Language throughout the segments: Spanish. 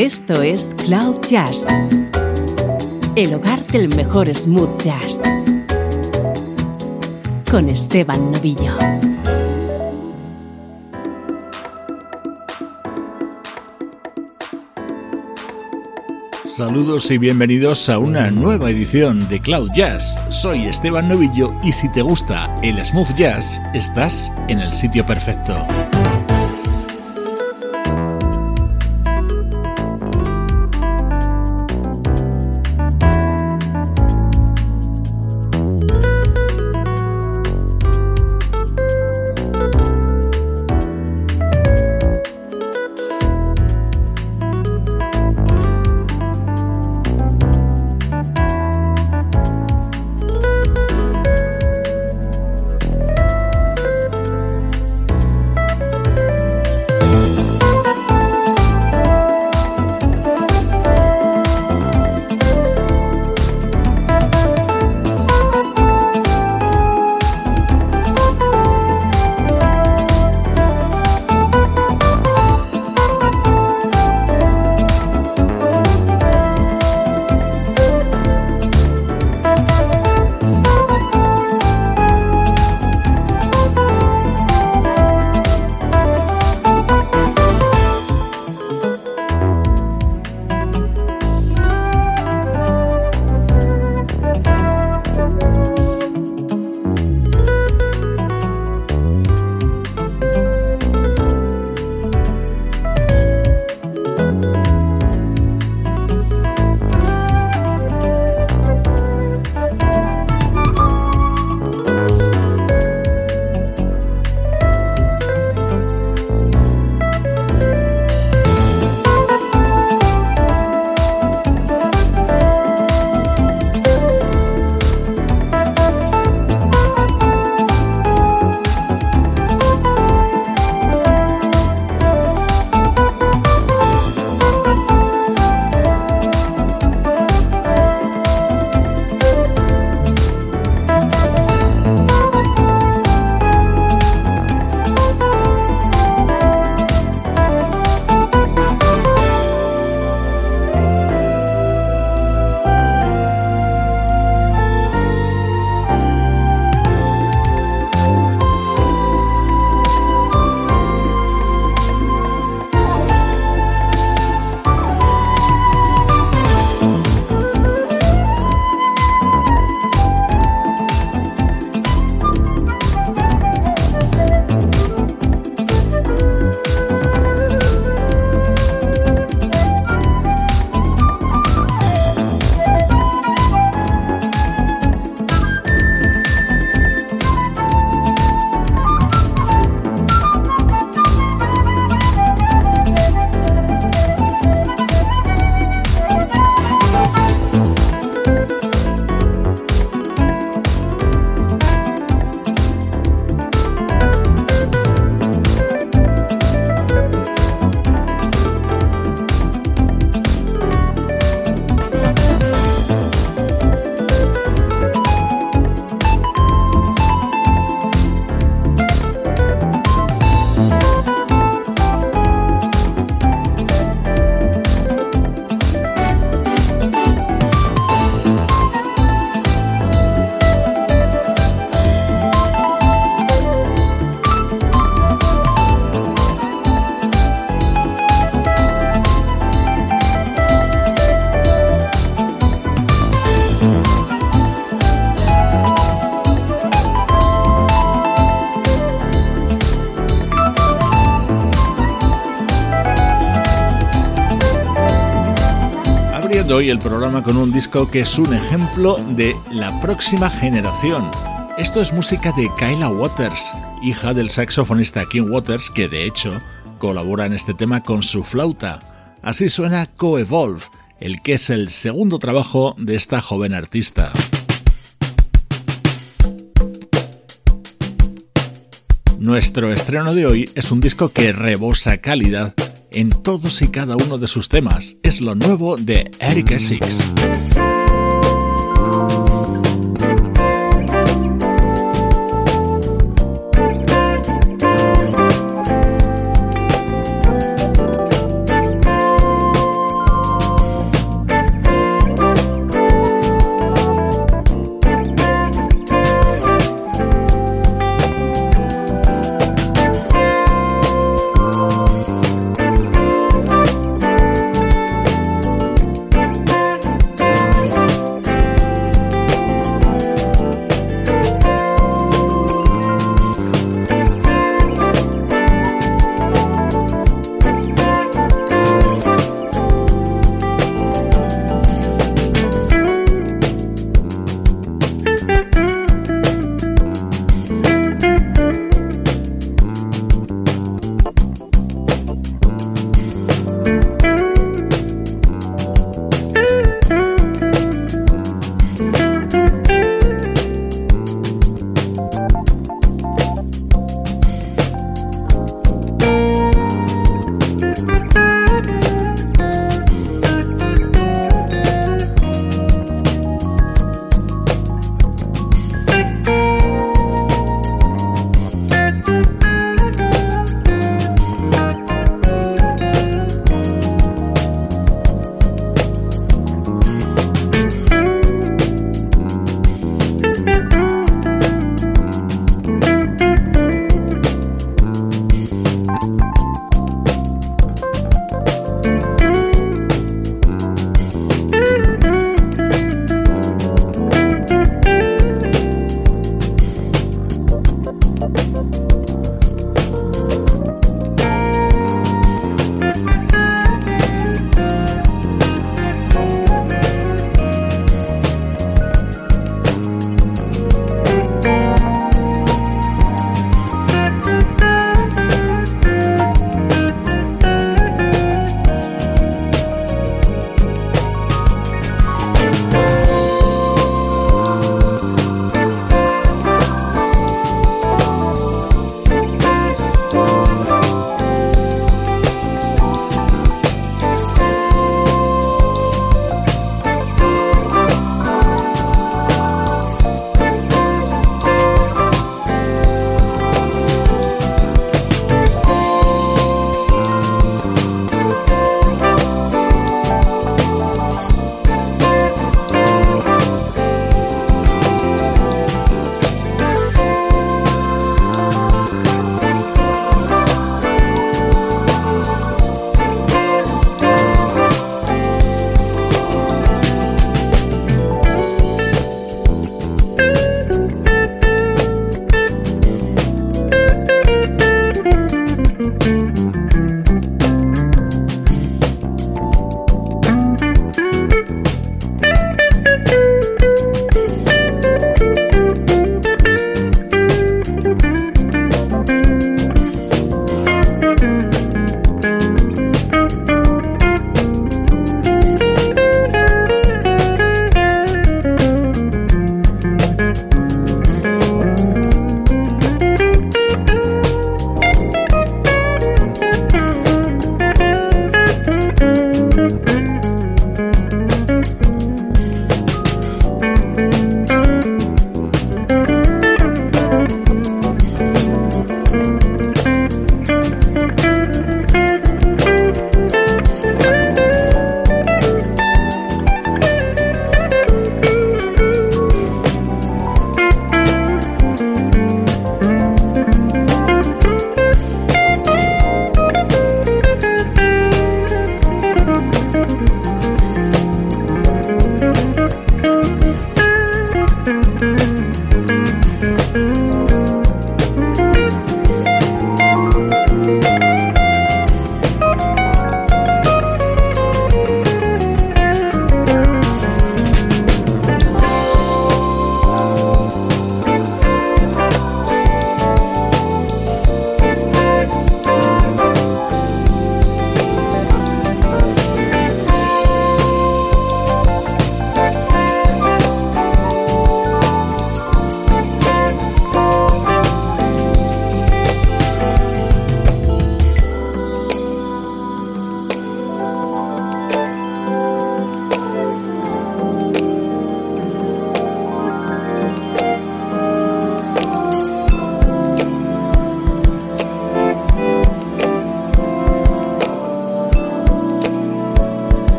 Esto es Cloud Jazz, el hogar del mejor smooth jazz, con Esteban Novillo. Saludos y bienvenidos a una nueva edición de Cloud Jazz. Soy Esteban Novillo y si te gusta el smooth jazz, estás en el sitio perfecto. Hoy el programa con un disco que es un ejemplo de la próxima generación. Esto es música de Kyla Waters, hija del saxofonista Kim Waters, que de hecho colabora en este tema con su flauta. Así suena Coevolve, el que es el segundo trabajo de esta joven artista. Nuestro estreno de hoy es un disco que rebosa calidad en todos y cada uno de sus temas. Es lo nuevo de Eric Essex.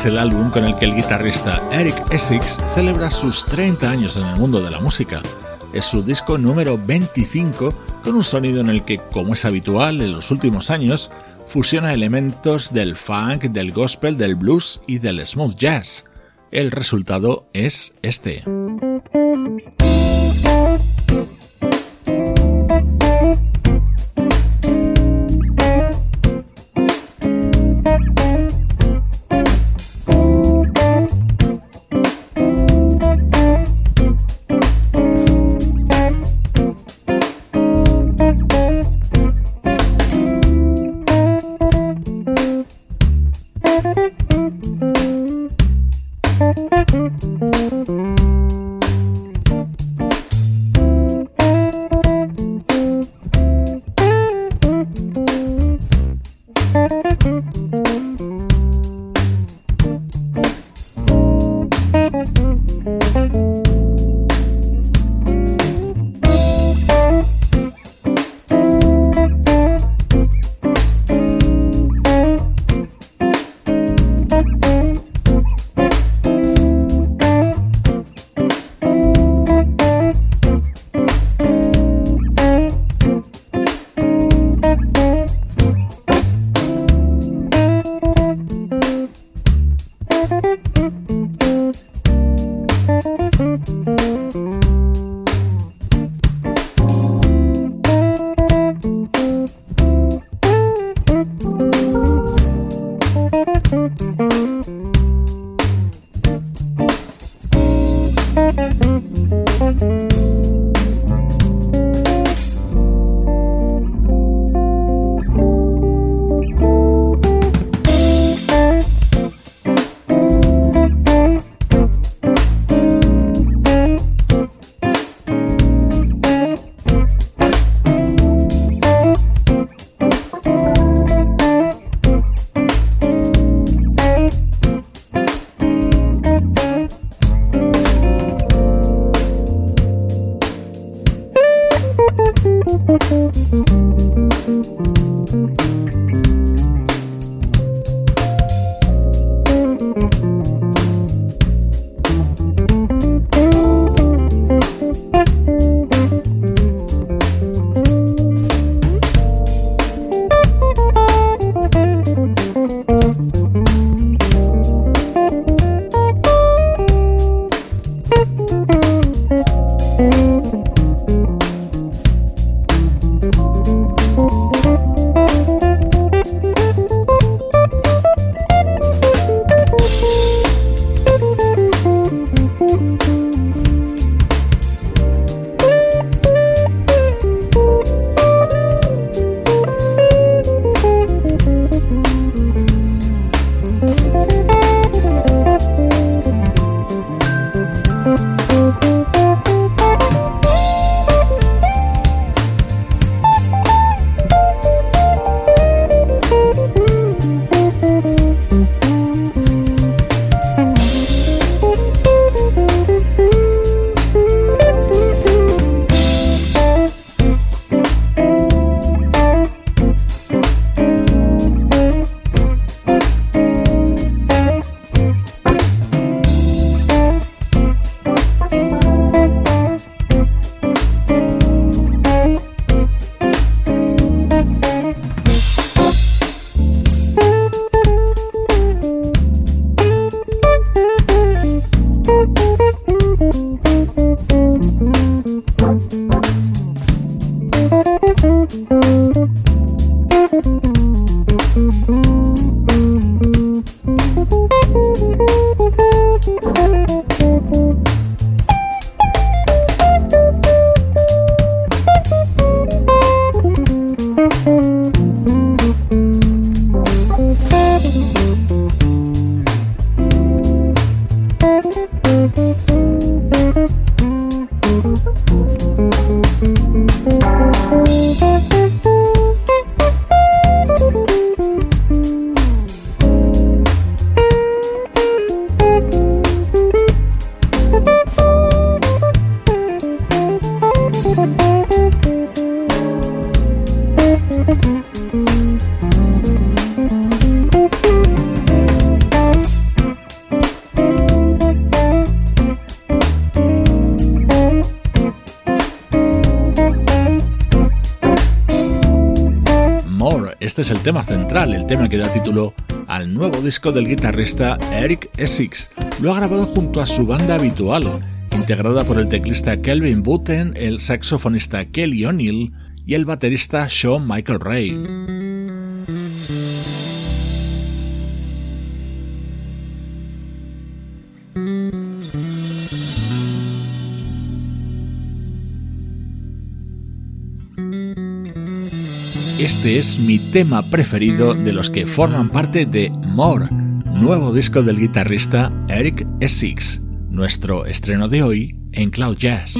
Es el álbum con el que el guitarrista Eric Essex celebra sus 30 años en el mundo de la música. Es su disco número 25 con un sonido en el que, como es habitual en los últimos años, fusiona elementos del funk, del gospel, del blues y del smooth jazz. El resultado es este. El tema central, el tema que da título al nuevo disco del guitarrista Eric Essex. Lo ha grabado junto a su banda habitual, integrada por el teclista Kelvin Button, el saxofonista Kelly O'Neill y el baterista Sean Michael Ray. Este es mi tema preferido de los que forman parte de More, nuevo disco del guitarrista Eric Essex, nuestro estreno de hoy en Cloud Jazz.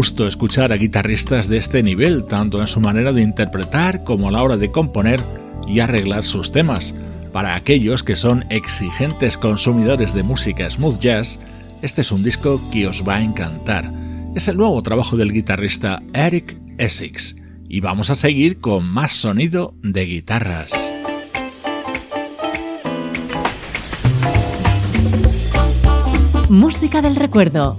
Gusto escuchar a guitarristas de este nivel, tanto en su manera de interpretar como a la hora de componer y arreglar sus temas. Para aquellos que son exigentes consumidores de música smooth jazz, este es un disco que os va a encantar. Es el nuevo trabajo del guitarrista Eric Essex. Y vamos a seguir con más sonido de guitarras. Música del recuerdo,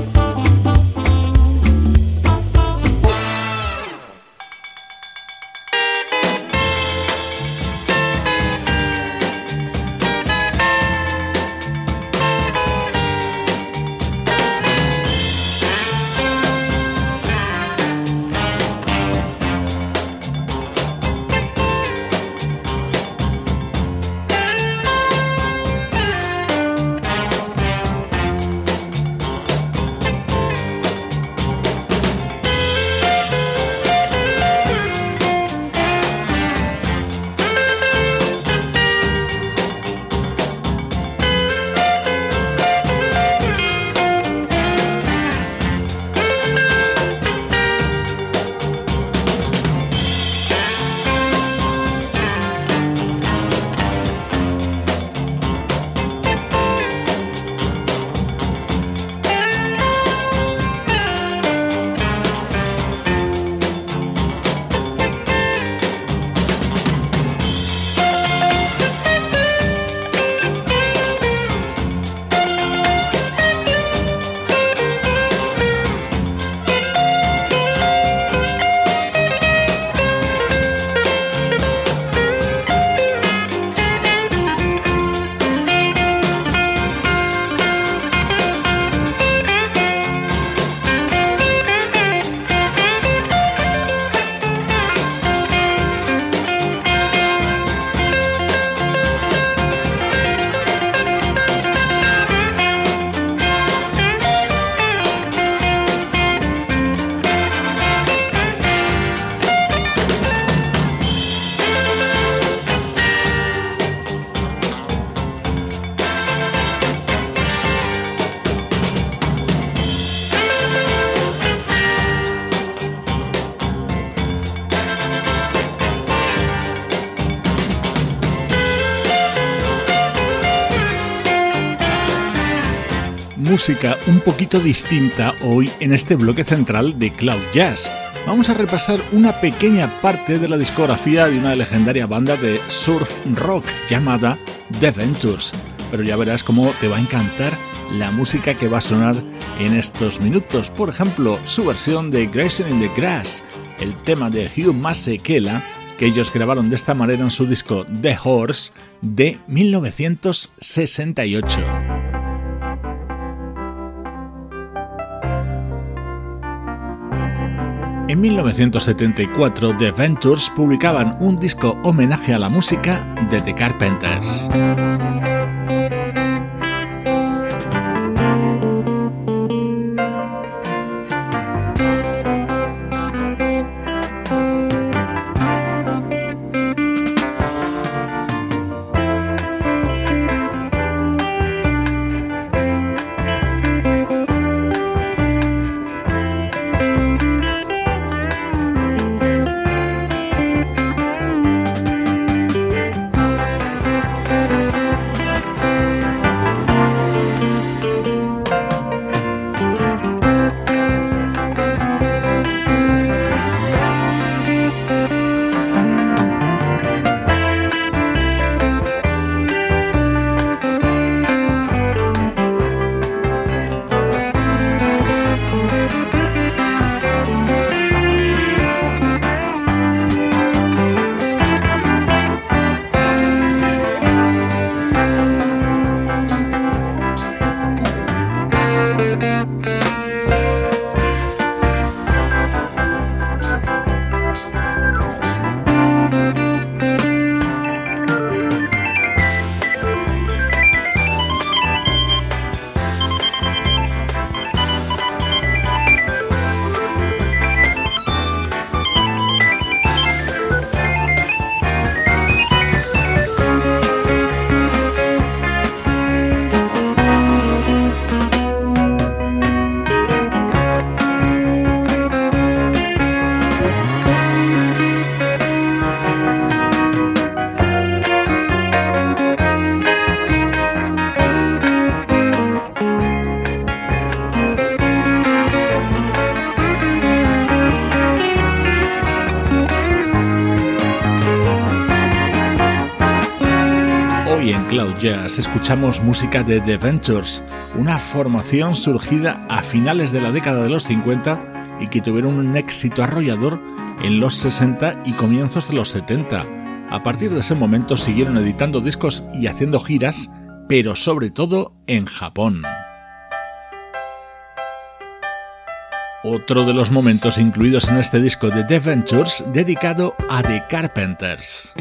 Un poquito distinta hoy en este bloque central de Cloud Jazz. Vamos a repasar una pequeña parte de la discografía de una legendaria banda de surf rock llamada The Ventures, pero ya verás cómo te va a encantar la música que va a sonar en estos minutos. Por ejemplo, su versión de Grayson in the Grass, el tema de Hugh Masekela que ellos grabaron de esta manera en su disco The Horse de 1968. En 1974, The Ventures publicaban un disco homenaje a la música de The Carpenters. Escuchamos música de The Ventures, una formación surgida a finales de la década de los 50 y que tuvieron un éxito arrollador en los 60 y comienzos de los 70. A partir de ese momento siguieron editando discos y haciendo giras, pero sobre todo en Japón. Otro de los momentos incluidos en este disco de The Ventures dedicado a The Carpenters.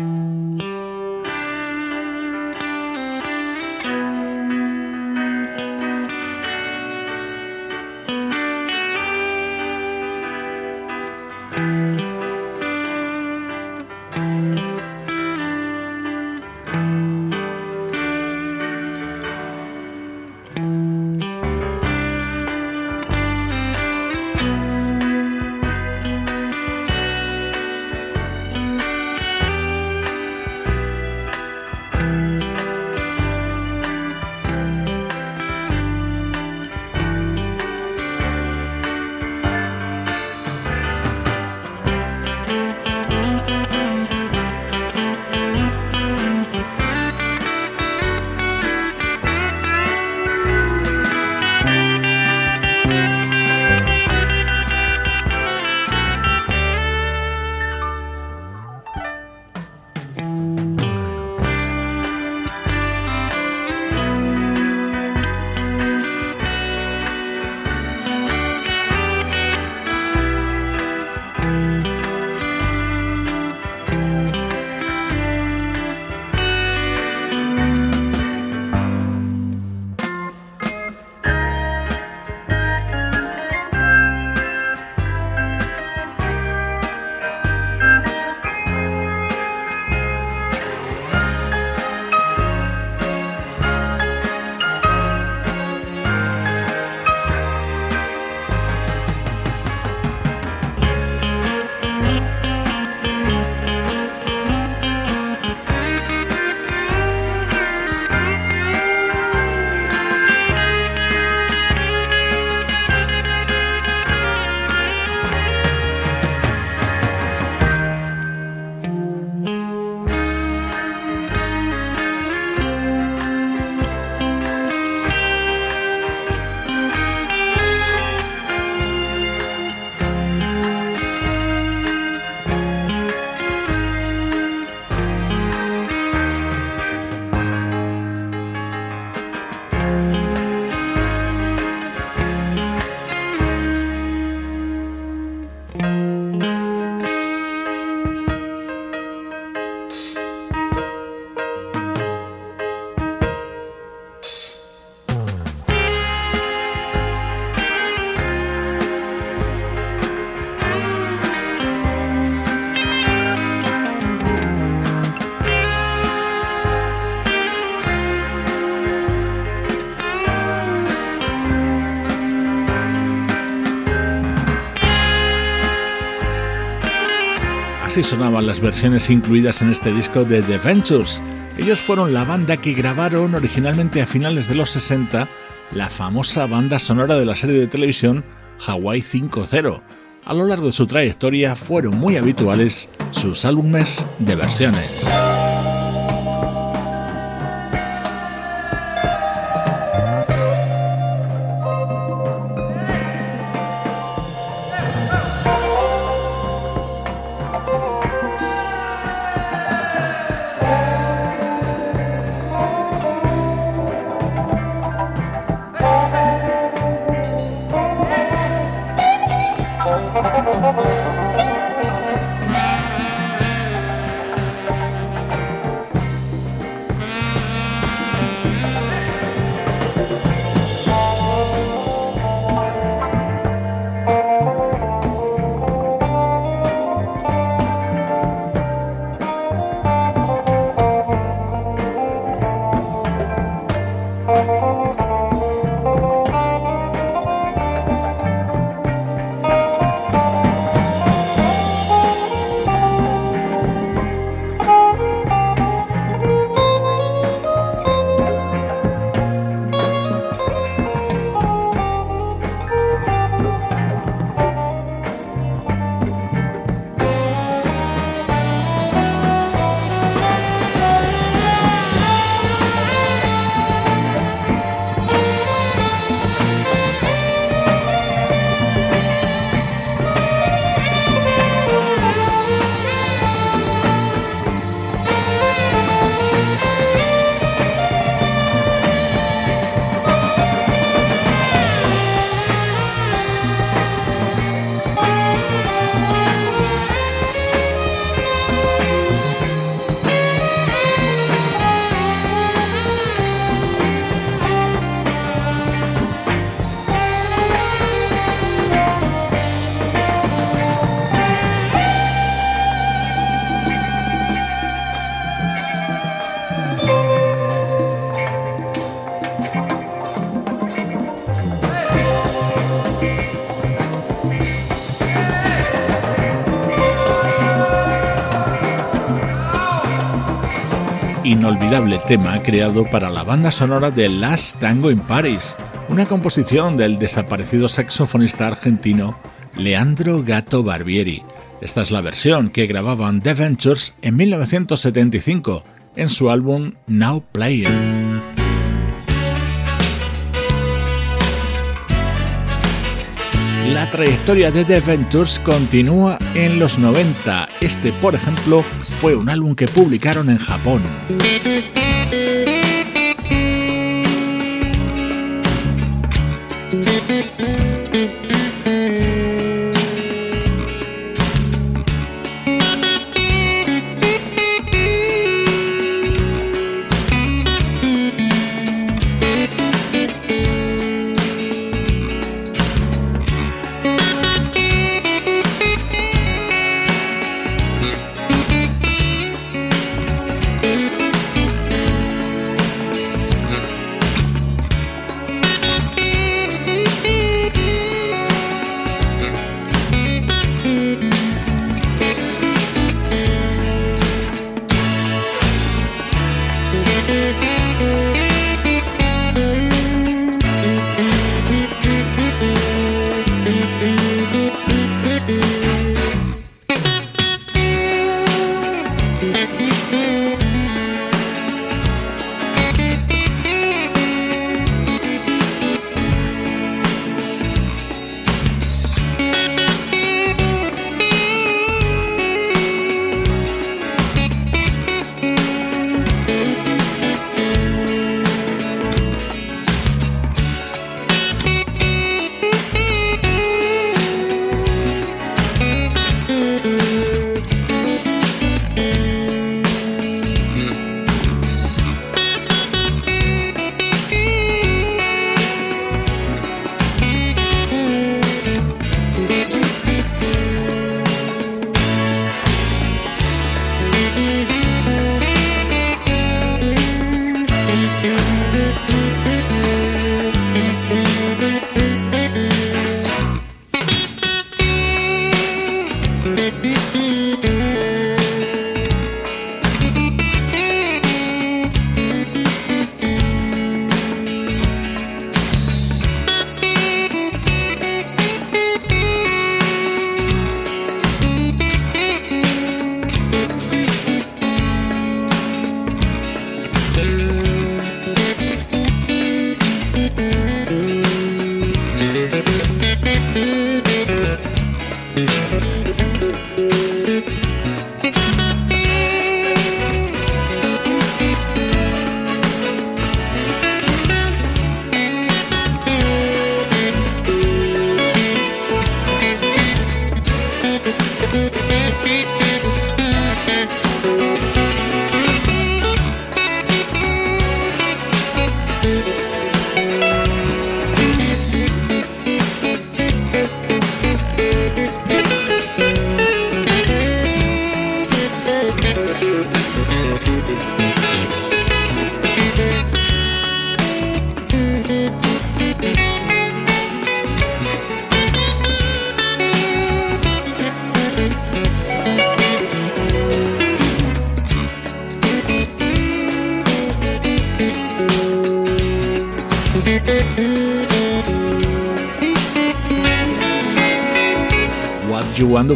Sonaban las versiones incluidas en este disco de The Ventures. Ellos fueron la banda que grabaron originalmente a finales de los 60 la famosa banda sonora de la serie de televisión Hawaii 5.0. A lo largo de su trayectoria fueron muy habituales sus álbumes de versiones. Tema creado para la banda sonora de Last Tango in Paris, una composición del desaparecido saxofonista argentino Leandro Gato Barbieri. Esta es la versión que grababan The Ventures en 1975 en su álbum Now Playing. La trayectoria de The Ventures continúa en los 90. Este, por ejemplo, fue un álbum que publicaron en Japón.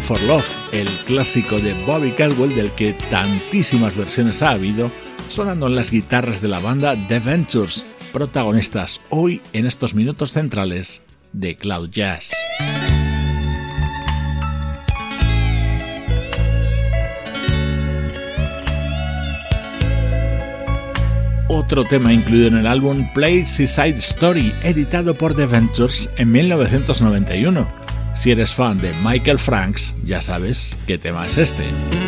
For Love, el clásico de Bobby Caldwell del que tantísimas versiones ha habido, sonando en las guitarras de la banda The Ventures, protagonistas hoy en estos minutos centrales de Cloud Jazz. Otro tema incluido en el álbum Play Seaside Story, editado por The Ventures en 1991 si eres fan de Michael Franks, ya sabes qué tema es este.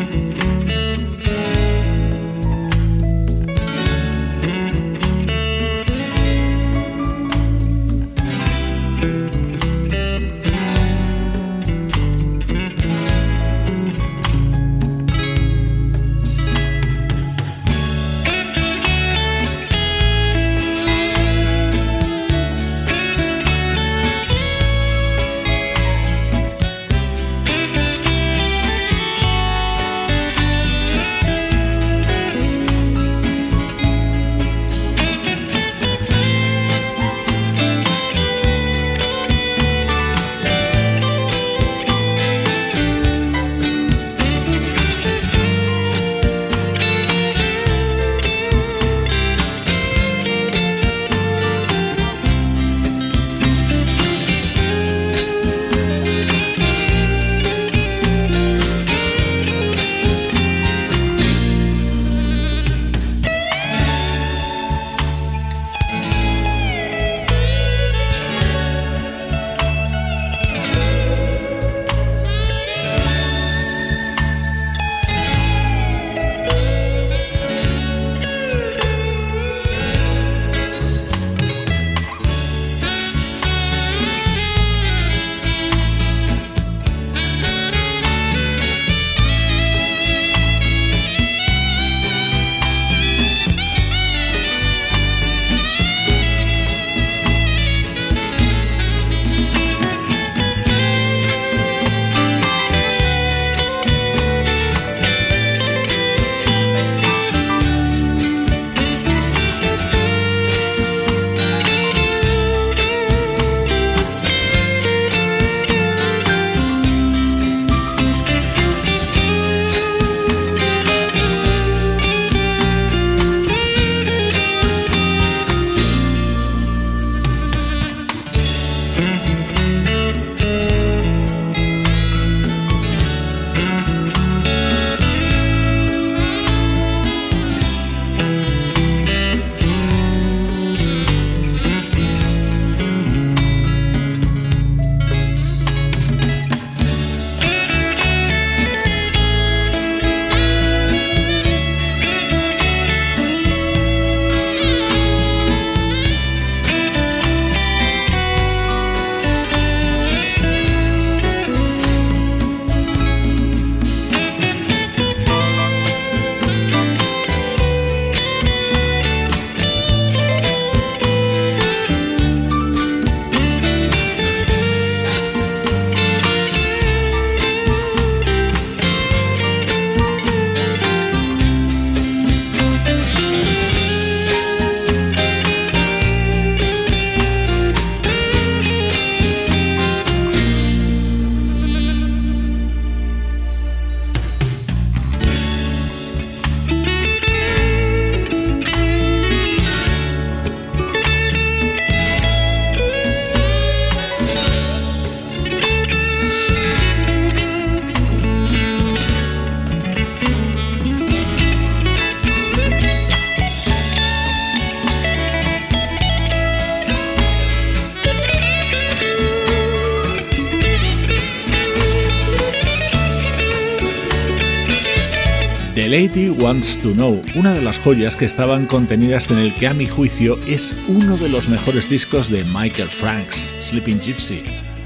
Lady Wants to Know, una de las joyas que estaban contenidas en el que a mi juicio es uno de los mejores discos de Michael Franks, Sleeping Gypsy.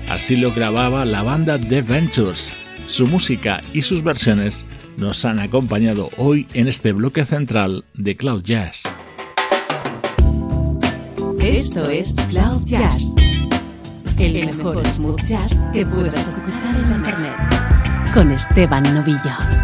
Así lo grababa la banda The Ventures. Su música y sus versiones nos han acompañado hoy en este bloque central de Cloud Jazz. Esto es Cloud Jazz, el mejor smooth jazz que puedas escuchar en Internet, con Esteban Novillo.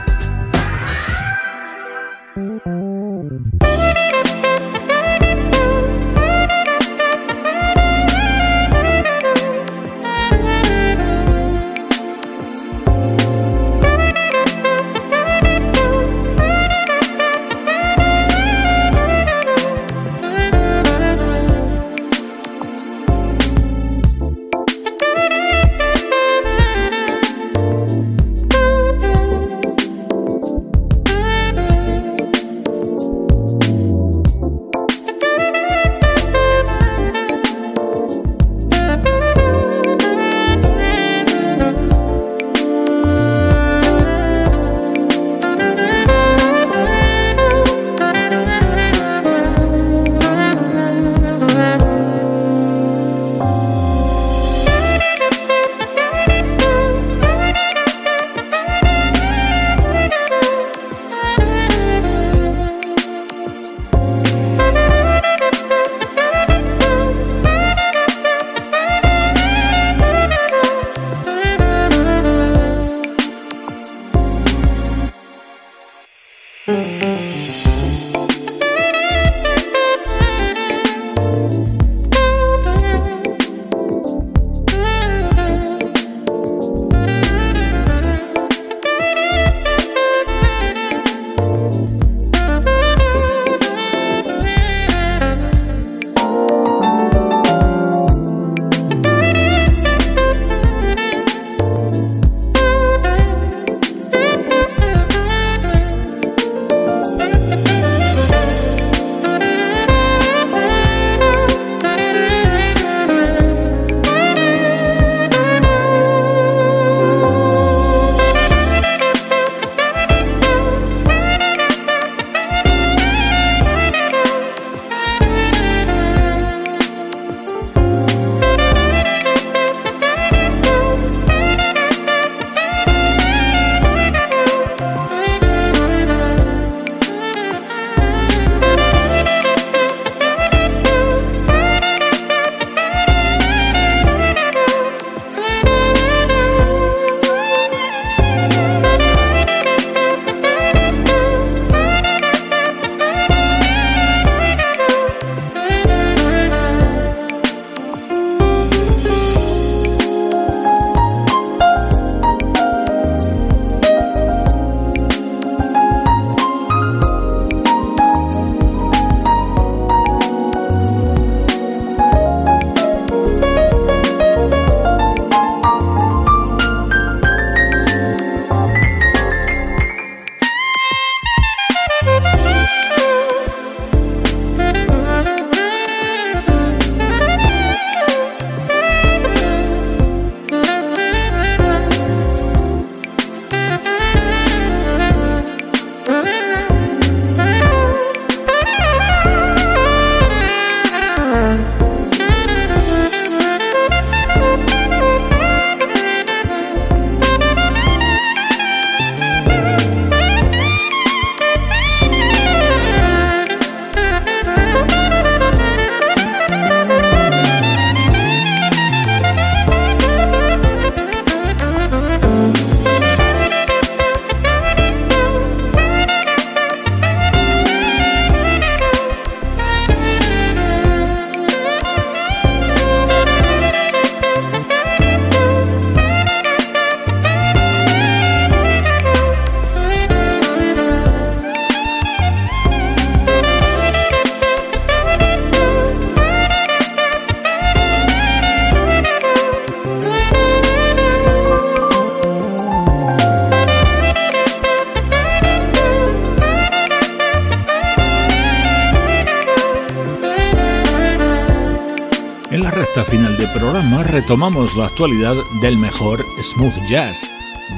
Retomamos la actualidad del mejor smooth jazz.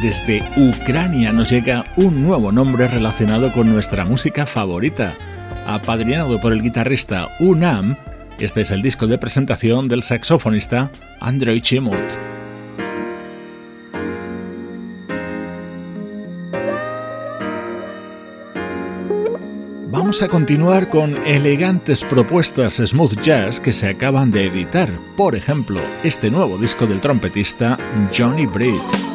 Desde Ucrania nos llega un nuevo nombre relacionado con nuestra música favorita. Apadrinado por el guitarrista Unam, este es el disco de presentación del saxofonista Andrei Chimut. Vamos a continuar con elegantes propuestas smooth jazz que se acaban de editar. Por ejemplo, este nuevo disco del trompetista Johnny Britt.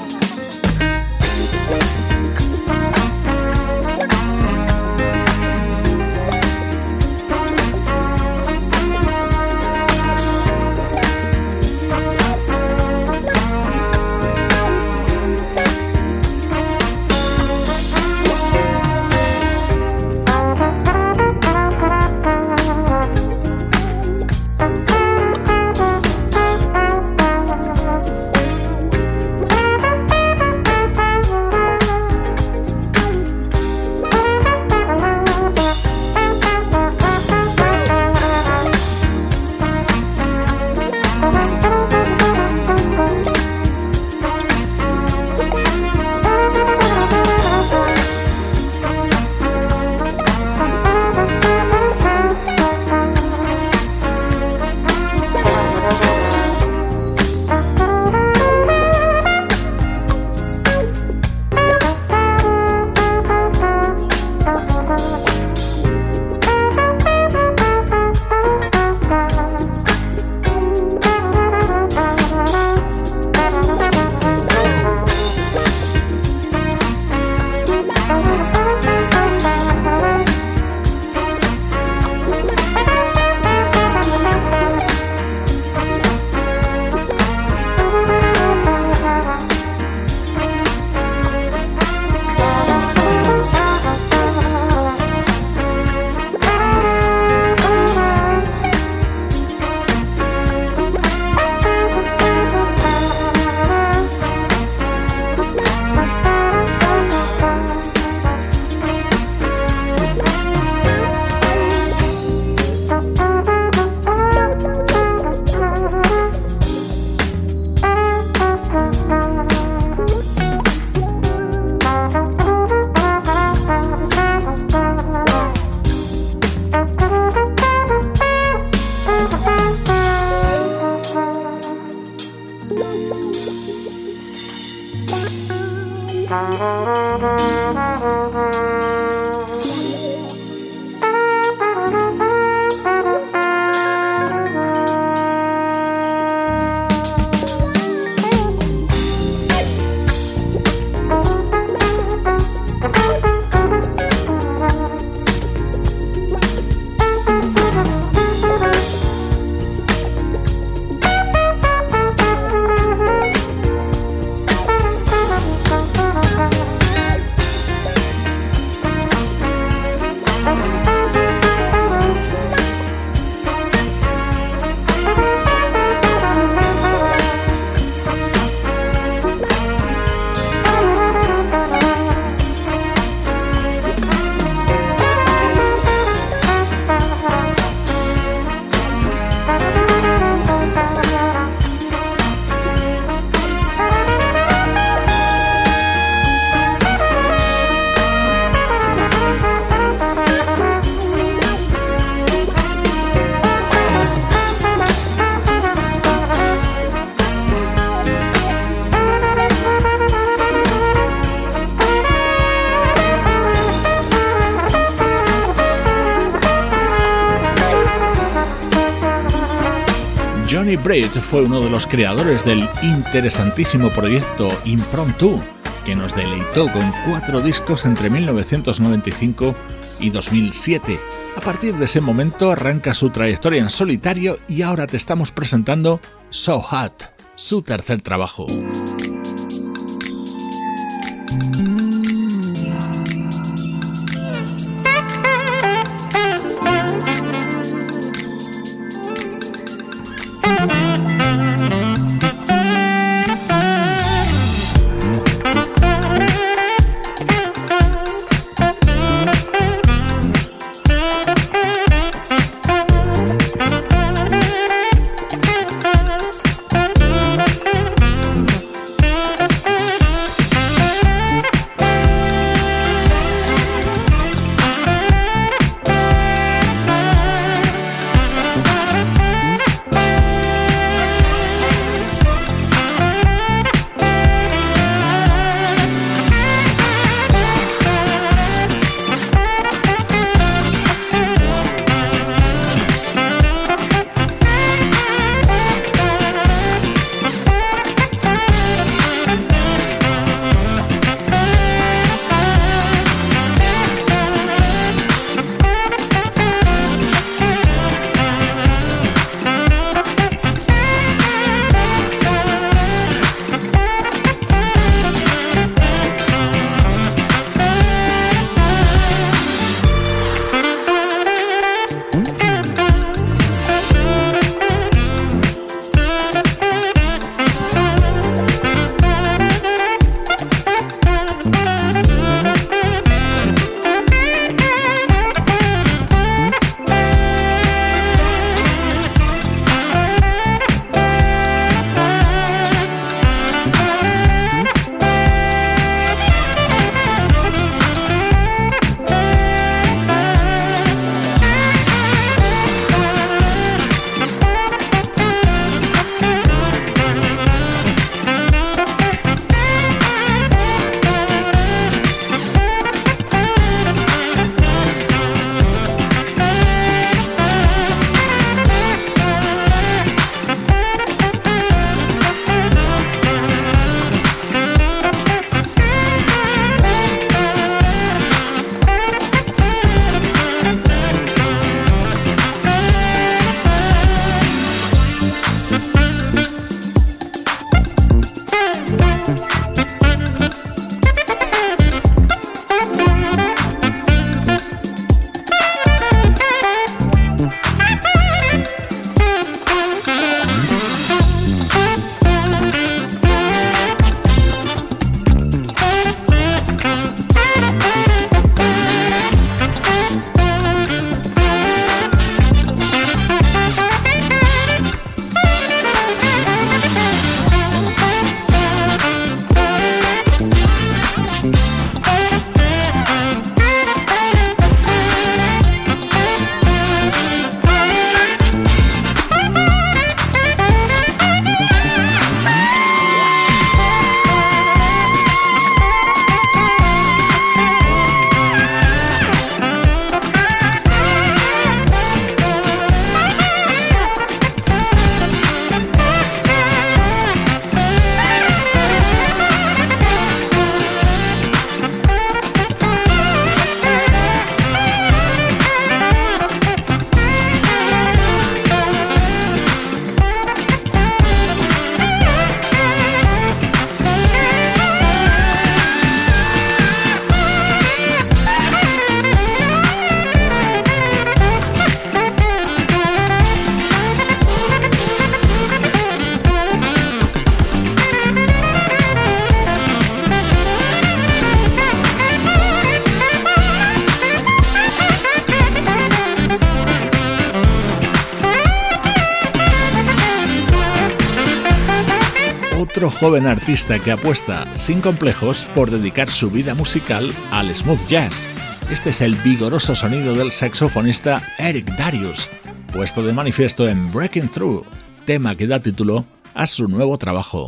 Fue uno de los creadores del interesantísimo proyecto Impromptu, que nos deleitó con cuatro discos entre 1995 y 2007. A partir de ese momento arranca su trayectoria en solitario y ahora te estamos presentando So Hot, su tercer trabajo. Joven artista que apuesta sin complejos por dedicar su vida musical al smooth jazz. Este es el vigoroso sonido del saxofonista Eric Darius, puesto de manifiesto en Breaking Through, tema que da título a su nuevo trabajo.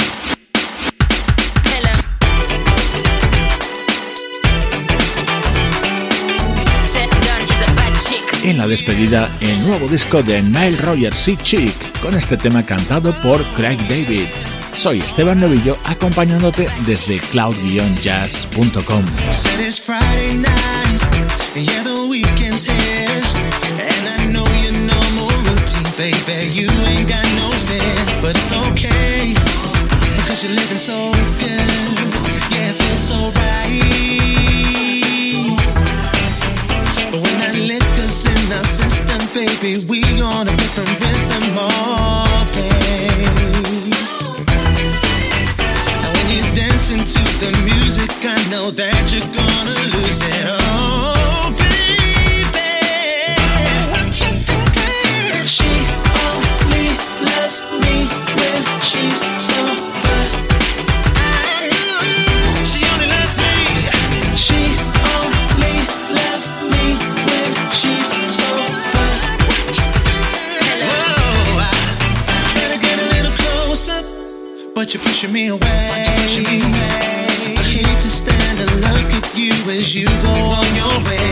En la despedida, el nuevo disco de Nile Rogers y Chick, con este tema cantado por Craig David. Soy Esteban Novillo acompañándote desde cloud-jazz.com. so good. Yeah, it feels so right. wish you'd go on your way.